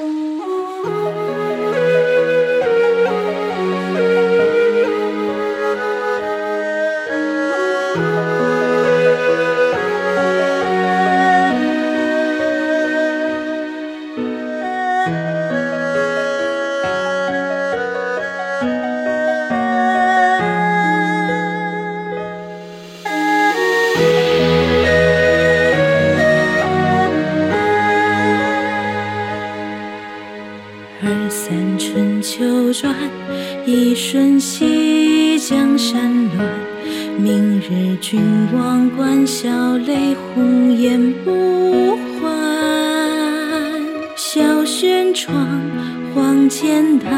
Mm. 春秋转，一瞬息江山乱。明日君王关，笑泪红颜不还。小轩窗，黄渐大，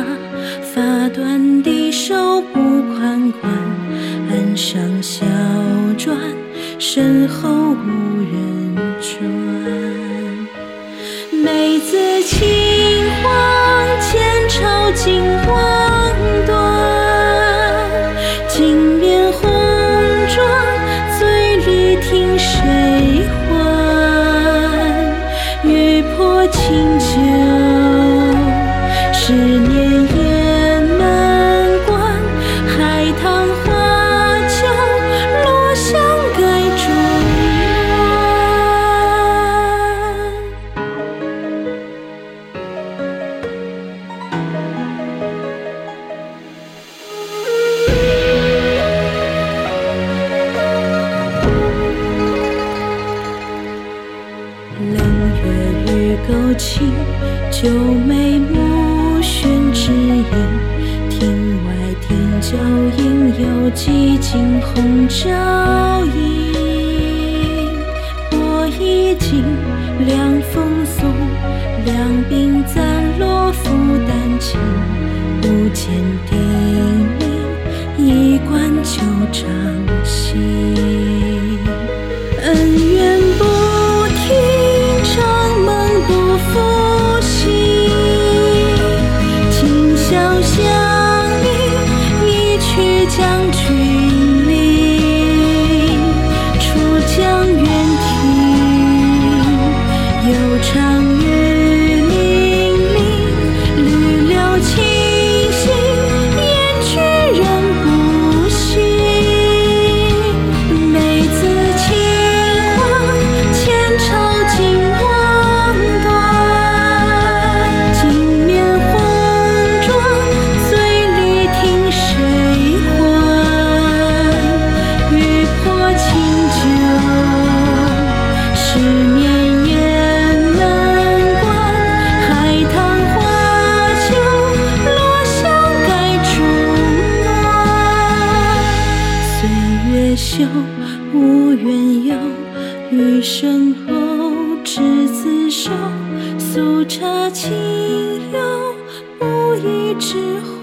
发短低手不款款。岸上小船，身后无人转。梅子青。金光断，金面红妆，醉里听谁唤？玉破清酒，十与钩轻，九眉目眩指引。庭外听角应有几惊红照映。拨衣襟，凉风送，两鬓暂落拂丹青。不见丁明，一贯旧掌心。休无缘由，余生后执子手，素茶清幽，不疑之后。